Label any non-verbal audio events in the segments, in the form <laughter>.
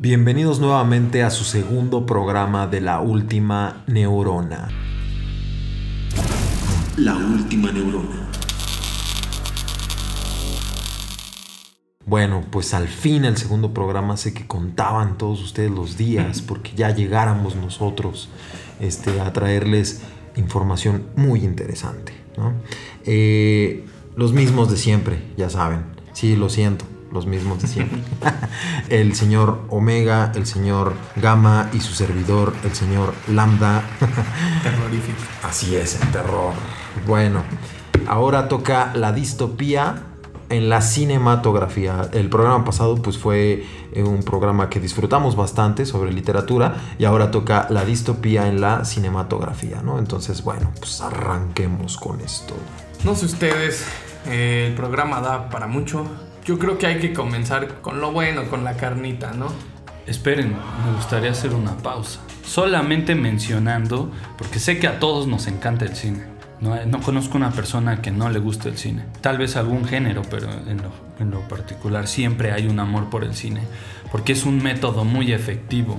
Bienvenidos nuevamente a su segundo programa de La Última Neurona. La Última Neurona. Bueno, pues al fin el segundo programa sé que contaban todos ustedes los días porque ya llegáramos nosotros este, a traerles información muy interesante. Eh, los mismos de siempre, ya saben. Sí, lo siento los mismos de siempre. <laughs> el señor Omega, el señor Gamma y su servidor, el señor Lambda. <laughs> Terrorífico. Así es, el terror. Bueno, ahora toca la distopía en la cinematografía. El programa pasado pues fue eh, un programa que disfrutamos bastante sobre literatura y ahora toca la distopía en la cinematografía, ¿no? Entonces, bueno, pues arranquemos con esto. No sé ustedes, eh, el programa da para mucho, yo creo que hay que comenzar con lo bueno, con la carnita, ¿no? Esperen, me gustaría hacer una pausa. Solamente mencionando, porque sé que a todos nos encanta el cine. No, no conozco una persona que no le guste el cine. Tal vez algún género, pero en lo, en lo particular siempre hay un amor por el cine. Porque es un método muy efectivo.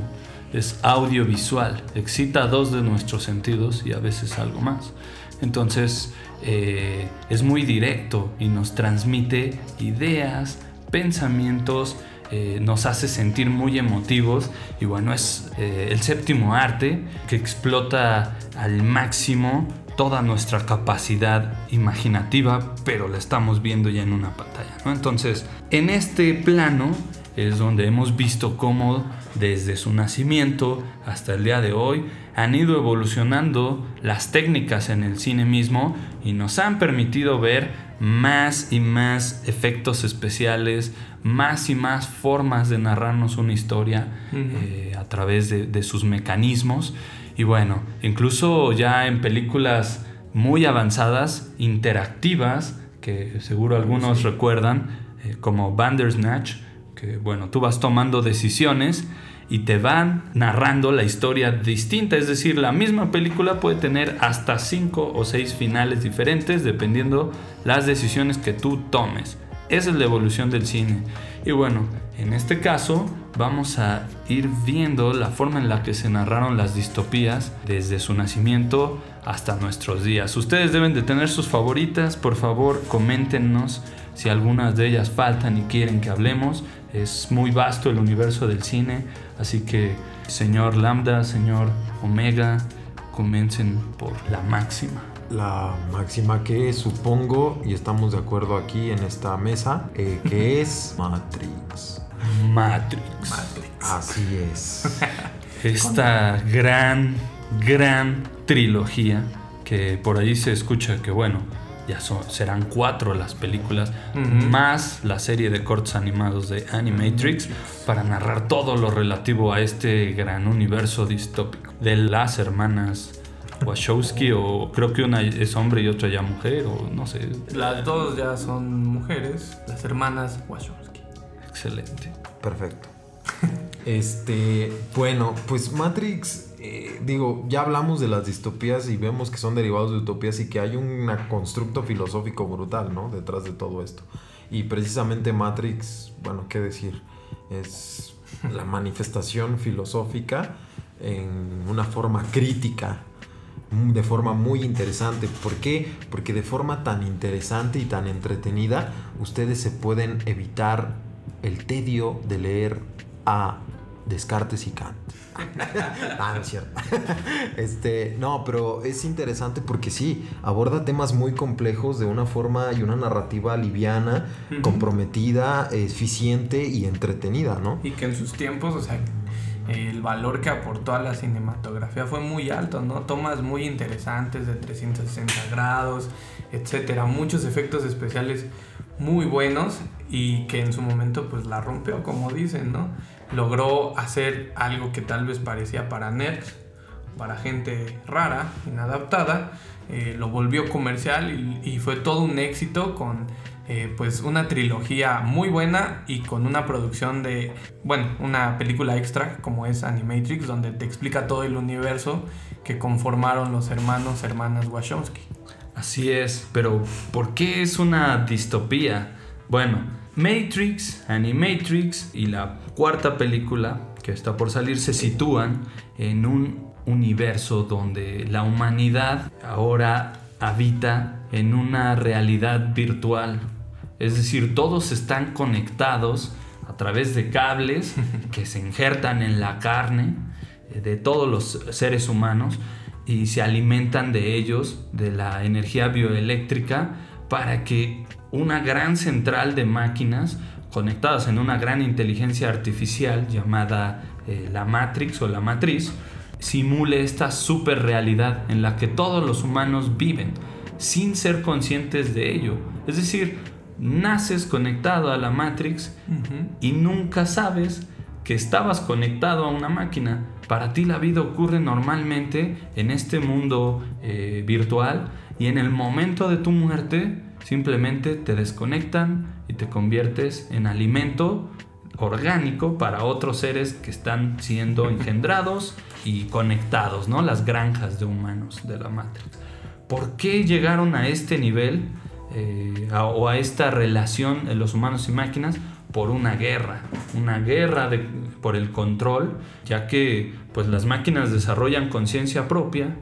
Es audiovisual. Excita dos de nuestros sentidos y a veces algo más. Entonces, eh, es muy directo y nos transmite ideas, pensamientos, eh, nos hace sentir muy emotivos y bueno, es eh, el séptimo arte que explota al máximo toda nuestra capacidad imaginativa, pero la estamos viendo ya en una pantalla. Entonces, en este plano es donde hemos visto cómo desde su nacimiento hasta el día de hoy han ido evolucionando las técnicas en el cine mismo y nos han permitido ver más y más efectos especiales, más y más formas de narrarnos una historia eh, a través de, sus mecanismos. Y bueno, incluso ya en películas muy avanzadas, interactivas, que seguro algunos recuerdan, eh, como Bandersnatch, que bueno, tú vas tomando decisiones y te van narrando la historia distinta. Es decir, la misma película puede tener hasta cinco o seis finales diferentes dependiendo las decisiones que tú tomes. Esa es la evolución del cine. Y bueno, en este caso vamos a ir viendo la forma en la que se narraron las distopías desde su nacimiento hasta nuestros días. Ustedes deben de tener sus favoritas, por favor coméntenos si algunas de ellas faltan y quieren que hablemos. Es muy vasto el universo del cine, así que señor Lambda, señor Omega, comiencen por la máxima. La máxima que supongo, y estamos de acuerdo aquí en esta mesa, eh, que es Matrix. Matrix. Matrix. Así es. <laughs> Esta gran, gran trilogía que por ahí se escucha que, bueno, ya serán cuatro las películas, más la serie de cortos animados de Animatrix, para narrar todo lo relativo a este gran universo distópico de las hermanas Wachowski, o creo que una es hombre y otra ya mujer, o no sé. Las dos ya son mujeres, las hermanas Wachowski. Excelente. Perfecto. <laughs> este, bueno, pues Matrix eh, digo, ya hablamos de las distopías y vemos que son derivados de utopías y que hay un constructo filosófico brutal, ¿no? Detrás de todo esto. Y precisamente Matrix, bueno, qué decir, es la <laughs> manifestación filosófica en una forma crítica, de forma muy interesante. ¿Por qué? Porque de forma tan interesante y tan entretenida, ustedes se pueden evitar el tedio de leer a Descartes y Kant. <laughs> ah, no es cierto. <laughs> este, no, pero es interesante porque sí, aborda temas muy complejos de una forma y una narrativa liviana, comprometida, eficiente y entretenida, ¿no? Y que en sus tiempos, o sea, el valor que aportó a la cinematografía fue muy alto, ¿no? Tomas muy interesantes de 360 grados, etcétera, muchos efectos especiales muy buenos y que en su momento pues la rompió, como dicen, ¿no? Logró hacer algo que tal vez parecía para nerds, para gente rara, inadaptada, eh, lo volvió comercial y, fue todo un éxito con eh, pues una trilogía muy buena y con una producción de, bueno, una película extra como es Animatrix, donde te explica todo el universo que conformaron los hermanos, hermanas Wachowski. Así es, pero ¿por qué es una distopía? Bueno, Matrix, Animatrix y la cuarta película que está por salir se sitúan en un universo donde la humanidad ahora habita en una realidad virtual. Es decir, todos están conectados a través de cables <laughs> que se injertan en la carne eh, de todos los seres humanos y se alimentan de ellos, de la energía bioeléctrica, para que una gran central de máquinas conectadas en una gran inteligencia artificial llamada eh, la Matrix o la Matriz, simule esta super realidad en la que todos los humanos viven sin ser conscientes de ello. Es decir, naces conectado a la Matrix y nunca sabes que estabas conectado a una máquina. Para ti la vida ocurre normalmente en este mundo eh, virtual y en el momento de tu muerte simplemente te desconectan te conviertes en alimento orgánico para otros seres que están siendo <laughs> engendrados y conectados, ¿no? Las granjas de humanos de la Matrix. ¿Por qué llegaron a este nivel eh, o a esta relación de los humanos y máquinas? Por una guerra, una guerra por el control, ya que pues las máquinas desarrollan conciencia propia,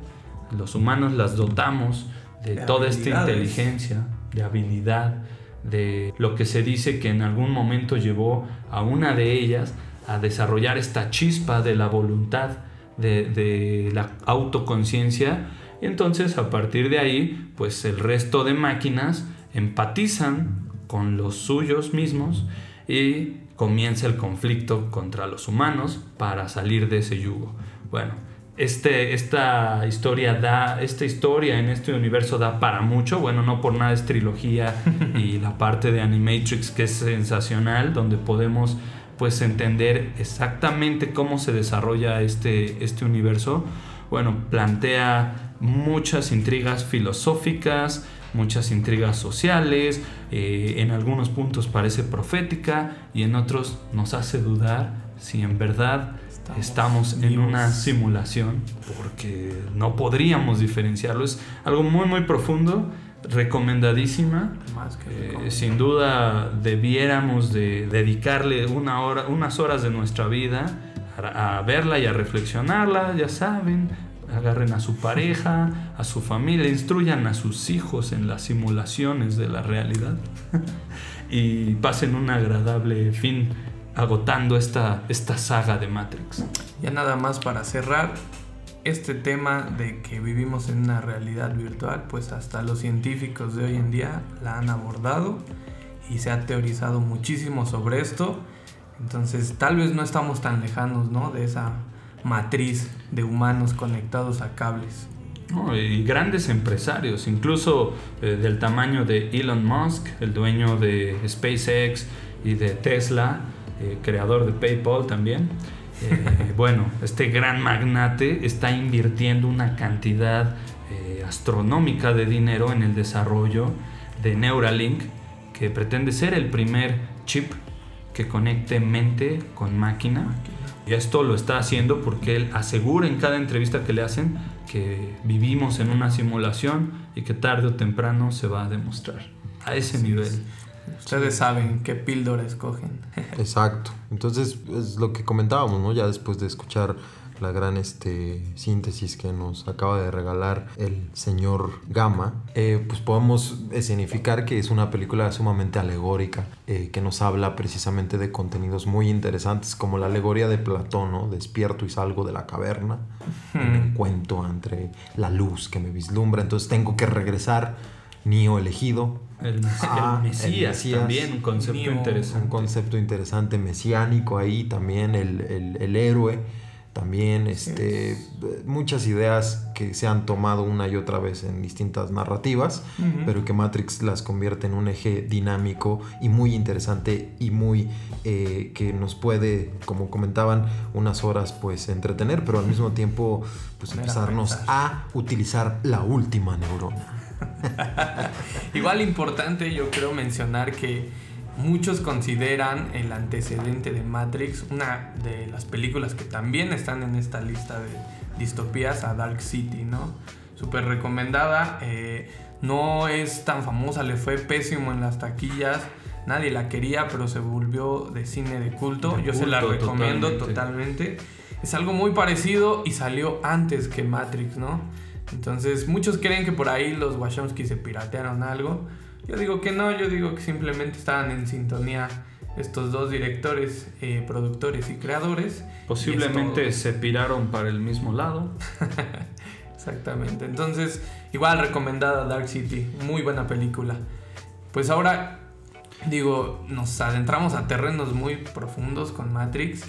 los humanos las dotamos de, toda esta inteligencia, de habilidad, de lo que se dice que en algún momento llevó a una de ellas a desarrollar esta chispa de la voluntad, de, la autoconciencia. Entonces a partir de ahí, pues el resto de máquinas empatizan con los suyos mismos y comienza el conflicto contra los humanos para salir de ese yugo. Bueno, este, esta historia da, esta historia en este universo da para mucho. Bueno, no por nada es trilogía <laughs> y la parte de Animatrix que es sensacional, donde podemos pues entender exactamente cómo se desarrolla este, este universo. Bueno, plantea muchas intrigas filosóficas, muchas intrigas sociales, eh, en algunos puntos parece profética y en otros nos hace dudar si en verdad estamos, en una simulación porque no podríamos diferenciarlo. Es algo muy muy profundo, recomendadísima. Eh, sin duda debiéramos de dedicarle una hora, unas horas de nuestra vida a, verla y a reflexionarla, ya saben. Agarren a su pareja, a su familia, instruyan a sus hijos en las simulaciones de la realidad <laughs> y pasen un agradable fin agotando esta, esta saga de Matrix. Ya nada más para cerrar, este tema de que vivimos en una realidad virtual, pues hasta los científicos de hoy en día la han abordado y se ha teorizado muchísimo sobre esto. Entonces tal vez no estamos tan lejanos ¿no? de esa matriz de humanos conectados a cables. y grandes empresarios, incluso eh, del tamaño de Elon Musk, el dueño de SpaceX y de Tesla, eh, creador de PayPal también. Eh, <laughs> bueno, este gran magnate está invirtiendo una cantidad eh, astronómica de dinero en el desarrollo de Neuralink, que pretende ser el primer chip que conecte mente con máquina. Y esto lo está haciendo porque él asegura en cada entrevista que le hacen que vivimos en una simulación y que tarde o temprano se va a demostrar. A ese nivel. Ustedes saben qué píldora escogen. <laughs> Exacto. Entonces, es lo que comentábamos, ¿no? Ya después de escuchar la gran este, síntesis que nos acaba de regalar el señor Gama, eh, pues podemos escenificar que es una película sumamente alegórica, eh, que nos habla precisamente de contenidos muy interesantes, como la alegoría de Platón, ¿no? Despierto y salgo de la caverna, un encuentro entre la luz que me vislumbra, entonces tengo que regresar Nio elegido. El, ah, Mesías, también, un concepto interesante. Un concepto interesante, mesiánico ahí también, el, héroe. También este, muchas ideas que se han tomado una y otra vez en distintas narrativas, pero que Matrix las convierte en un eje dinámico y muy interesante y muy eh, que nos puede, como comentaban, unas horas pues entretener, pero al mismo tiempo pues empezarnos a utilizar la última neurona. <laughs> Igual importante yo creo mencionar que muchos consideran el antecedente de Matrix una de las películas que también están en esta lista de distopías a Dark City, ¿no? Súper recomendada, eh, no es tan famosa, le fue pésimo en las taquillas, nadie la quería, pero se volvió de cine de culto. De Yo se la recomiendo totalmente. totalmente. Es algo muy parecido y salió antes que Matrix, ¿no? Entonces, muchos creen que por ahí los Wachowski se piratearon algo. Yo digo que no, yo digo que simplemente estaban en sintonía estos dos directores, eh, productores y creadores. Posiblemente Y esto- se piraron para el mismo lado. <laughs> Exactamente. Entonces, igual recomendada Dark City. Muy buena película. Pues ahora, digo, nos adentramos a terrenos muy profundos con Matrix.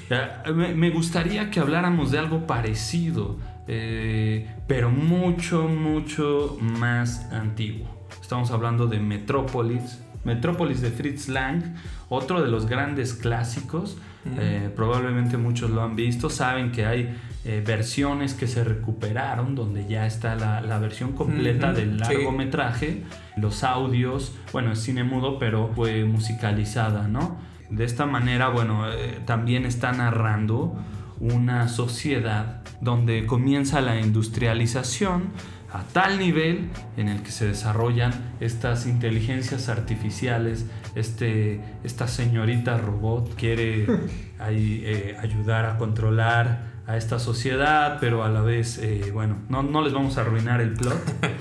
Me gustaría que habláramos de algo parecido, eh, pero mucho, mucho más antiguo. Estamos hablando de Metrópolis. Metrópolis de Fritz Lang, otro de los grandes clásicos. Eh, probablemente muchos lo han visto, saben que hay eh, versiones que se recuperaron donde ya está la, la versión completa del sí. largometraje, los audios, bueno, es cine mudo, pero fue musicalizada, ¿no? De esta manera, bueno, eh, también está narrando una sociedad donde comienza la industrialización a tal nivel en el que se desarrollan estas inteligencias artificiales, este, esta señorita robot quiere <laughs> ahí, eh, ayudar a controlar a esta sociedad, pero a la vez, eh, bueno, no, no les vamos a arruinar el plot, <laughs>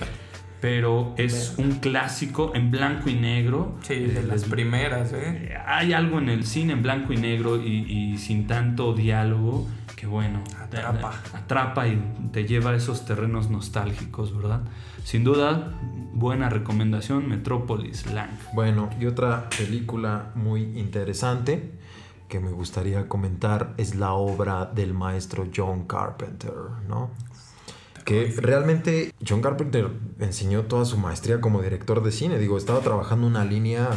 pero es un clásico en blanco y negro. Sí, Eh, de las primeras, ¿eh? eh, hay algo en el cine en blanco y negro y, y sin tanto diálogo que bueno, te- Atrapa. atrapa y te lleva a esos terrenos nostálgicos, ¿verdad? Sin duda, buena recomendación, Metrópolis Lang. Bueno, y otra película muy interesante que me gustaría comentar es la obra del maestro John Carpenter, ¿no? Que realmente John Carpenter enseñó toda su maestría como director de cine. Digo, estaba trabajando una línea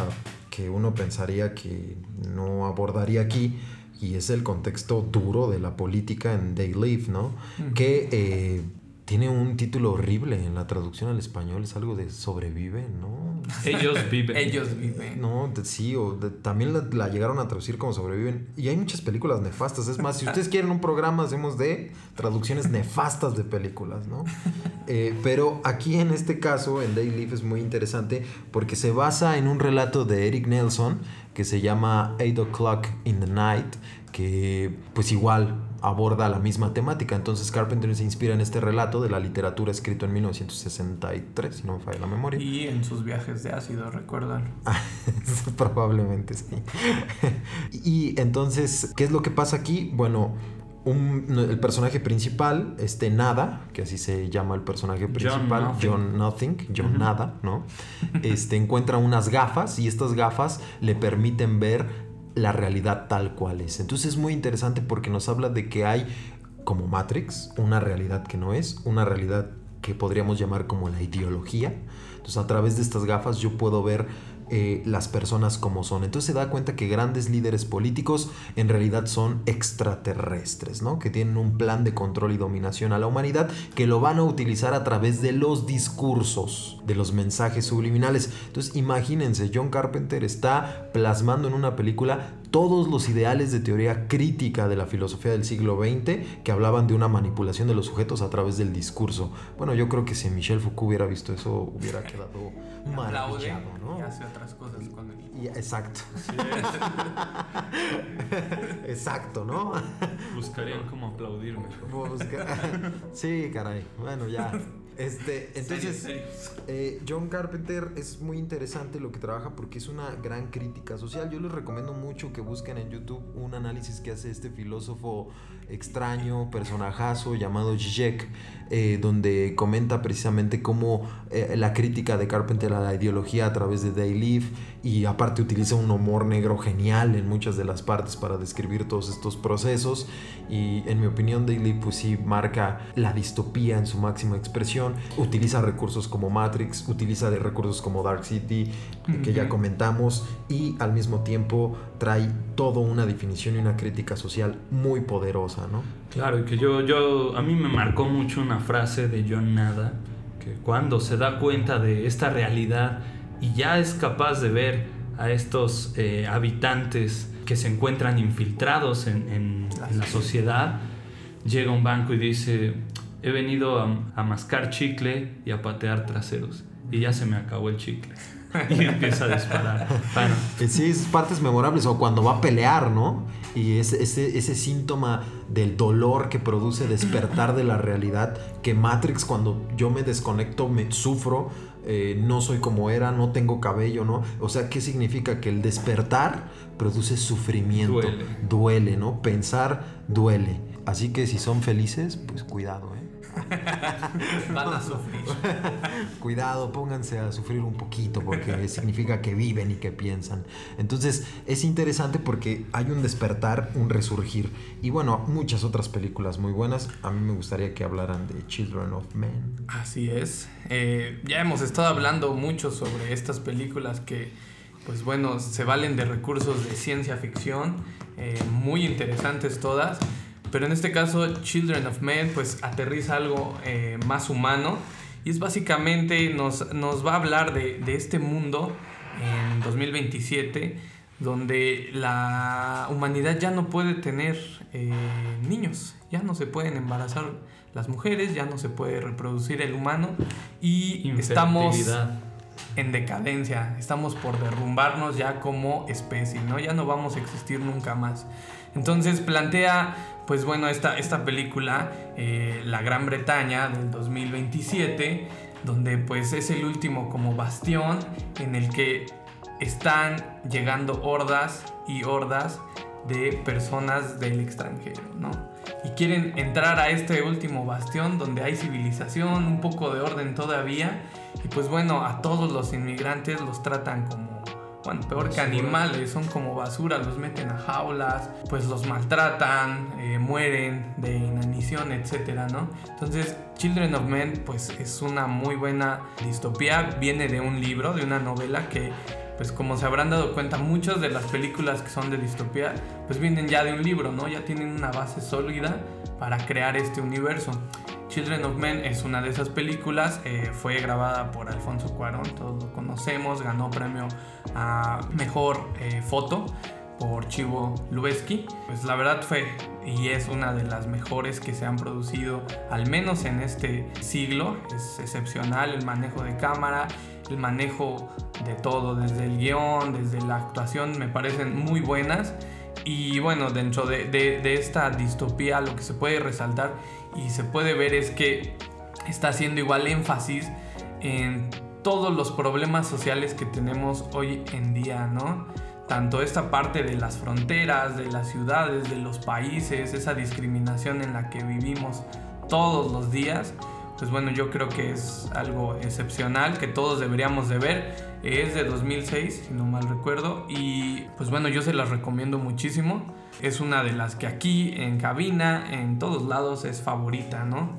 que uno pensaría que no abordaría aquí, y es el contexto duro de la política en They Live, ¿no? Que eh, tiene un título horrible en la traducción al español, es algo de sobrevive, ¿no? Ellos <laughs> viven. Ellos viven. No, de- sí, o de- también la, la llegaron a traducir como sobreviven. Y hay muchas películas nefastas. Es más, si ustedes quieren un programa, hacemos de traducciones nefastas de películas, ¿no? Eh, pero aquí en este caso, en Day Live, es muy interesante porque se basa en un relato de Eric Nelson que se llama Eight O'Clock in the Night, que pues igual aborda la misma temática. Entonces Carpenter se inspira en este relato de la literatura escrito en 1963, si no me falla la memoria. Y en sus viajes de ácido, ¿recuerdan? <laughs> Probablemente sí. y entonces, ¿qué es lo que pasa aquí? Bueno, un- el personaje principal, este Nada, que así se llama el personaje principal, Nothing. John Nothing, John Nada, ¿no? Este encuentra unas gafas y estas gafas le permiten ver la realidad tal cual es. Entonces es muy interesante porque nos habla de que hay, como Matrix, una realidad que no es, una realidad que podríamos llamar como la ideología. Entonces a través de estas gafas yo puedo ver eh, las personas como son. Entonces se da cuenta que grandes líderes políticos en realidad son extraterrestres, ¿no? Que tienen un plan de control y dominación a la humanidad que lo van a utilizar a través de los discursos, de los mensajes subliminales. Entonces imagínense, John Carpenter está plasmando en una película todos los ideales de teoría crítica de la filosofía del siglo XX que hablaban de una manipulación de los sujetos a través del discurso. Bueno, yo creo que si Michel Foucault hubiera visto eso, hubiera quedado <laughs> maravillado, y ¿no? hace otras cosas. Y- exacto. <laughs> exacto, ¿no? Buscarían cómo aplaudirme. Busca- <laughs> sí, caray. Bueno, ya. Este, entonces, eh, John Carpenter es muy interesante lo que trabaja porque es una gran crítica social. Yo les recomiendo mucho que busquen en YouTube un análisis que hace este filósofo extraño, personajazo llamado Zizek, eh, donde comenta precisamente cómo eh, la crítica de Carpenter a la ideología a través de Day Live y aparte utiliza un humor negro genial en muchas de las partes para describir todos estos procesos y en mi opinión Day Live pues sí marca la distopía en su máxima expresión, utiliza recursos como Matrix, utiliza de recursos como Dark City que ya comentamos y al mismo tiempo trae toda una definición y una crítica social muy poderosa, ¿no? Claro, y que yo, yo, a mí me marcó mucho una frase de John Nada, que cuando se da cuenta de esta realidad y ya es capaz de ver a estos eh, habitantes que se encuentran infiltrados en, en- en la sociedad, llega a un banco y dice, he venido a, a mascar chicle y a patear traseros, y ya se me acabó el chicle. y empieza a disparar. Bueno, Eh, Sí, es partes memorables. O cuando va a pelear, ¿no? Y ese, ese, ese síntoma del dolor que produce despertar de la realidad. Que Matrix, cuando yo me desconecto, me sufro. eh, no soy como era, no tengo cabello, ¿no? O sea, ¿qué significa? Que el despertar produce sufrimiento. Duele. Duele, ¿no? Pensar duele. Así que si son felices, pues cuidado, ¿eh? <laughs> Van a sufrir. <laughs> Cuidado, pónganse a sufrir un poquito porque <laughs> significa que viven y que piensan. Entonces es interesante porque hay un despertar, un resurgir. Y bueno, muchas otras películas muy buenas. A mí me gustaría que hablaran de Children of Men. Así es. Eh, ya hemos estado hablando mucho sobre estas películas que, pues bueno, se valen de recursos de ciencia ficción, eh, muy interesantes todas. Pero en este caso, Children of Men, pues aterriza algo eh, más humano. Y es básicamente, nos, nos va a hablar de, de este mundo en 2027, donde la humanidad ya no puede tener eh, niños, ya no se pueden embarazar las mujeres, ya no se puede reproducir el humano y estamos. En decadencia, estamos por derrumbarnos ya como especie, ¿no? Ya no vamos a existir nunca más. Entonces plantea, pues bueno, esta, esta película, eh, La Gran Bretaña del 2027, donde pues es el último como bastión en el que están llegando hordas y hordas de personas del extranjero, ¿no? Y quieren entrar a este último bastión donde hay civilización, un poco de orden todavía. Y pues bueno, a todos los inmigrantes los tratan como, bueno, peor que animales, son como basura, los meten a jaulas, pues los maltratan, eh, mueren de inanición, etcétera, ¿no? Entonces, Children of Men, pues es una muy buena distopía, viene de un libro, de una novela que pues como se habrán dado cuenta, muchas de las películas que son de distopía, pues vienen ya de un libro, ¿no? Ya tienen una base sólida para crear este universo. Children of Men es una de esas películas, eh, fue grabada por Alfonso Cuarón, todos lo conocemos, ganó premio a Mejor eh, Foto por Chivo Lubeski. Pues la verdad fue y es una de las mejores que se han producido, al menos en este siglo. Es excepcional el manejo de cámara, el manejo de todo, desde el guion, desde la actuación, me parecen muy buenas. Y bueno, dentro de, de- de esta distopía lo que se puede resaltar y se puede ver es que está haciendo igual énfasis en todos los problemas sociales que tenemos hoy en día, ¿no? Tanto esta parte de las fronteras, de las ciudades, de los países, esa discriminación en la que vivimos todos los días, pues bueno, yo creo que es algo excepcional que todos deberíamos de ver. Es de 2006, si no mal recuerdo, y pues bueno, yo se las recomiendo muchísimo. Es una de las que aquí en cabina, en todos lados, es favorita, ¿no?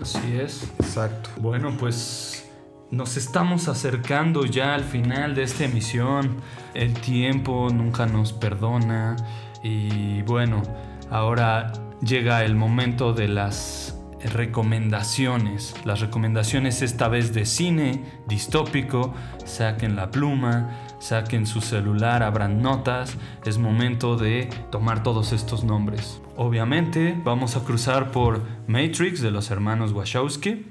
Así es. Exacto. Bueno, pues nos estamos acercando ya al final de esta emisión. El tiempo nunca nos perdona. Y bueno, ahora llega el momento de las recomendaciones. Las recomendaciones esta vez de cine distópico. Saquen la pluma, saquen su celular, abran notas. Es momento de tomar todos estos nombres. Obviamente vamos a cruzar por Matrix de los hermanos Wachowski.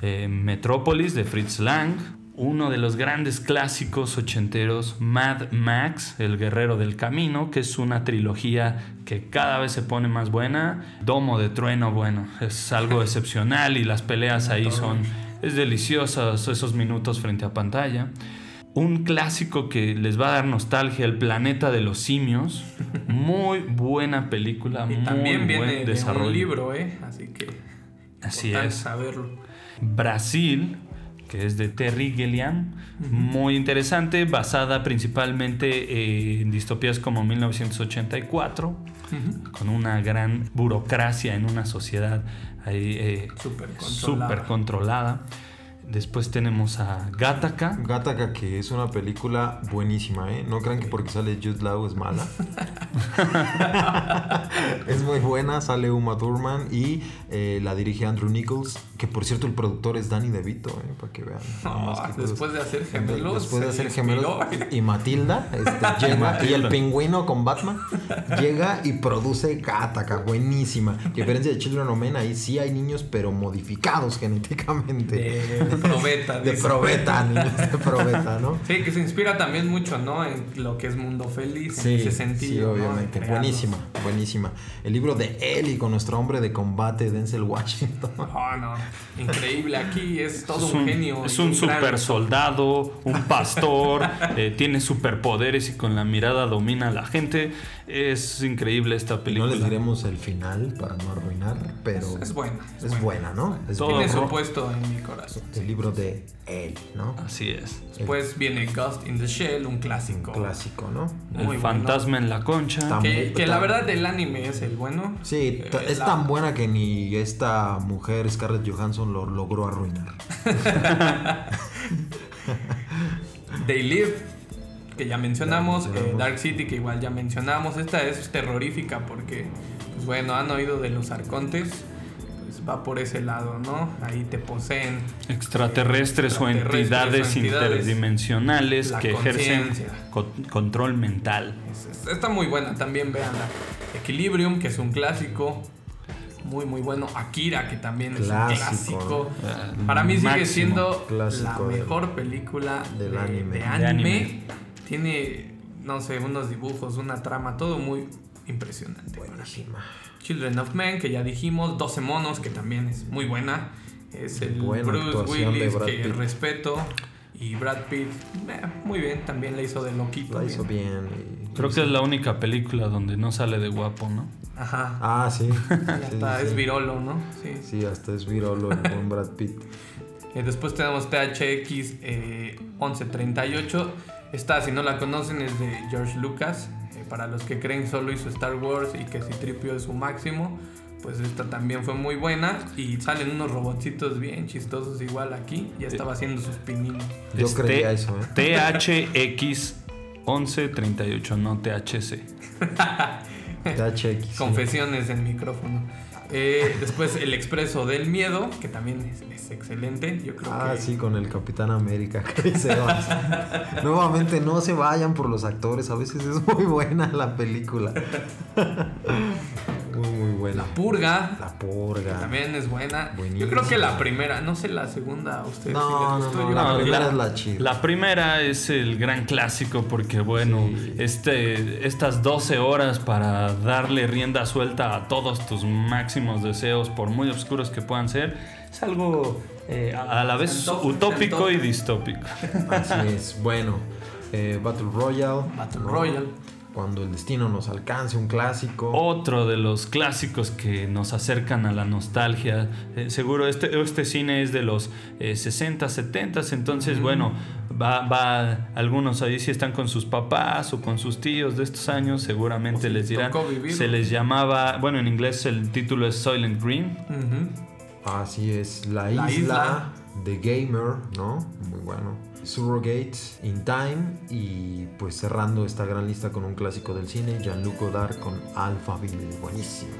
Eh, Metrópolis de Fritz Lang, uno de los grandes clásicos ochenteros, Mad Max, El Guerrero del Camino, que es una trilogía que cada vez se pone más buena. Domo de Trueno, bueno, es algo <laughs> excepcional y las peleas ahí son, es deliciosos esos minutos frente a pantalla. Un clásico que les va a dar nostalgia, El Planeta de los Simios. <laughs> Muy buena película, Y muy también viene buen de un libro, ¿eh? Así que Así es. saberlo. Brasil, que es de Terry Gilliam, muy interesante, basada principalmente eh, en distopías como 1984, Ujú. con una gran burocracia en una sociedad ahí eh, controlada. súper controlada. Después tenemos a Gattaca. Gattaca, que es una película buenísima, ¿eh? No crean que porque sale Jude Law es mala. <laughs> es muy buena, sale Uma Thurman y eh, la dirige Andrew Nichols, que por cierto el productor es Danny DeVito, ¿eh? Para que vean. después de hacer gemelos. Después de hacer gemelos y Matilda este, <laughs> llega y el pingüino con Batman llega y produce Gattaca, buenísima. A diferencia de Children of Men, ahí sí hay niños pero modificados genéticamente. De probeta. de dice. probeta, de probeta, ¿no? Sí, que se inspira también mucho, ¿no? En lo que es Mundo Feliz, en Sí, ese sentido. sí, ¿no? obviamente. Buenísima, buenísima. El libro de Eli con nuestro hombre de combate, Denzel Washington. Oh, <laughs> no. Increíble. Aquí es todo es un, un, genio. es un gran- super soldado, un pastor, <laughs> eh, tiene superpoderes y con la mirada domina a la gente. Es increíble esta No película. les diremos el final para no arruinar, pero Es, es buena. Es, es buena, ¿no? Es Todo Tiene su puesto en mi corazón. El libro de Eli, ¿no? Así es. Después viene Ghost in the Shell, un clásico. Clásico, ¿no? Muy el bueno. fantasma en la concha. Que, que la verdad el anime es el bueno. Sí, Eh, es la- tan buena que ni esta mujer Scarlett Johansson lo logró arruinar. <laughs> They Live, que ya mencionamos, Ya eh. Dark City, que igual ya mencionamos. Esta es terrorífica porque, pues bueno, han oído de los arcontes, va por ese lado, ¿no? Ahí te poseen. Extraterrestres o Extraterrestres entidades o entidades. interdimensionales La que ejercen co- control mental. Es- es- Está muy buena, también veanla. Equilibrium, que es un clásico. Muy, muy bueno. Akira, que también es Clásico, un clásico. ¿no? Para mí sigue siendo la del- mejor película del de, anime. de De anime. Tiene, no sé, unos dibujos, una trama, todo muy impresionante. para mí. Buenísima. Children of Men, que ya dijimos. 12 monos, que también es muy buena. Es el Buena Bruce Willis, que Pitt. respeto. Y Brad Pitt, eh, muy bien, también la hizo de loquito. La hizo bien. bien. y- Creo que es la única película donde no sale de guapo, ¿no? Ajá. Ah, sí. <laughs> Sí, es sí. virolo, ¿no? Sí. Sí, hasta es virolo el buen Brad Pitt. Eh, después tenemos THX eh, 1138. Esta, si no la conocen, es de George Lucas. Eh, para los que creen solo hizo Star Wars y que Citripio es su máximo, pues esta también fue muy buena. Y salen unos robotcitos bien chistosos igual aquí. Ya estaba haciendo sus pininos. Yo Es creía T- eso, ¿eh? THX 1138, no THC. <laughs> THX. sí. Confesiones en micrófono. Eh, después El Expreso del Miedo, que también es, es excelente. Yo creo Ah, que sí, con el Capitán América, <laughs> Chris Evans. Nuevamente, no se vayan por los actores. A veces es muy buena la película. <laughs> muy, muy buena. La Purga, La purga. También es buena. Yo creo que la primera, no sé la segunda ustedes No, si les no, gustó. no, Yo la primera es la chida. La primera es el gran clásico porque, bueno, Sí. este, estas 12 horas para darle rienda suelta a todos tus máximos deseos, por muy oscuros que puedan ser, es algo eh, a a la vez utópico y distópico. Así es. Bueno, eh, Battle Royale. Battle Royale. Cuando el destino nos alcance, un clásico. Otro de los clásicos que nos acercan a la nostalgia. Eh, seguro este, este cine es de los eh, 60, 70, entonces bueno, va, va, algunos ahí si están con sus papás o con sus tíos de estos años, seguramente si les dirán, se les llamaba, bueno en inglés el título es Soylent Green. Así es. La, La isla, isla. de Gamer, ¿no? Muy bueno. Surrogate, In Time. Y pues cerrando esta gran lista con un clásico del cine, Jean-Luc Godard con Alphaville. Buenísima.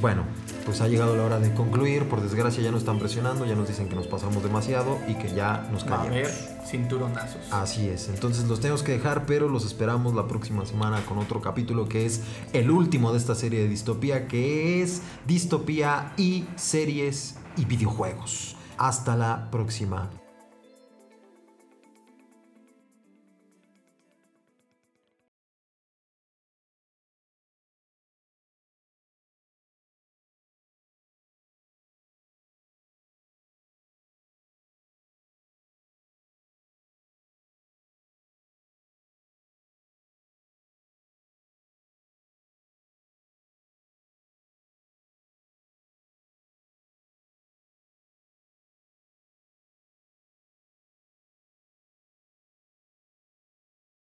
Bueno, pues ha llegado la hora de concluir. Por desgracia ya nos están presionando, ya nos dicen que nos pasamos demasiado y que ya nos Va a haber cinturonazos. Así es, entonces los tenemos que dejar, pero los esperamos la próxima semana con otro capítulo que es el último de esta serie de distopía, que es distopía y series y videojuegos. Hasta la próxima.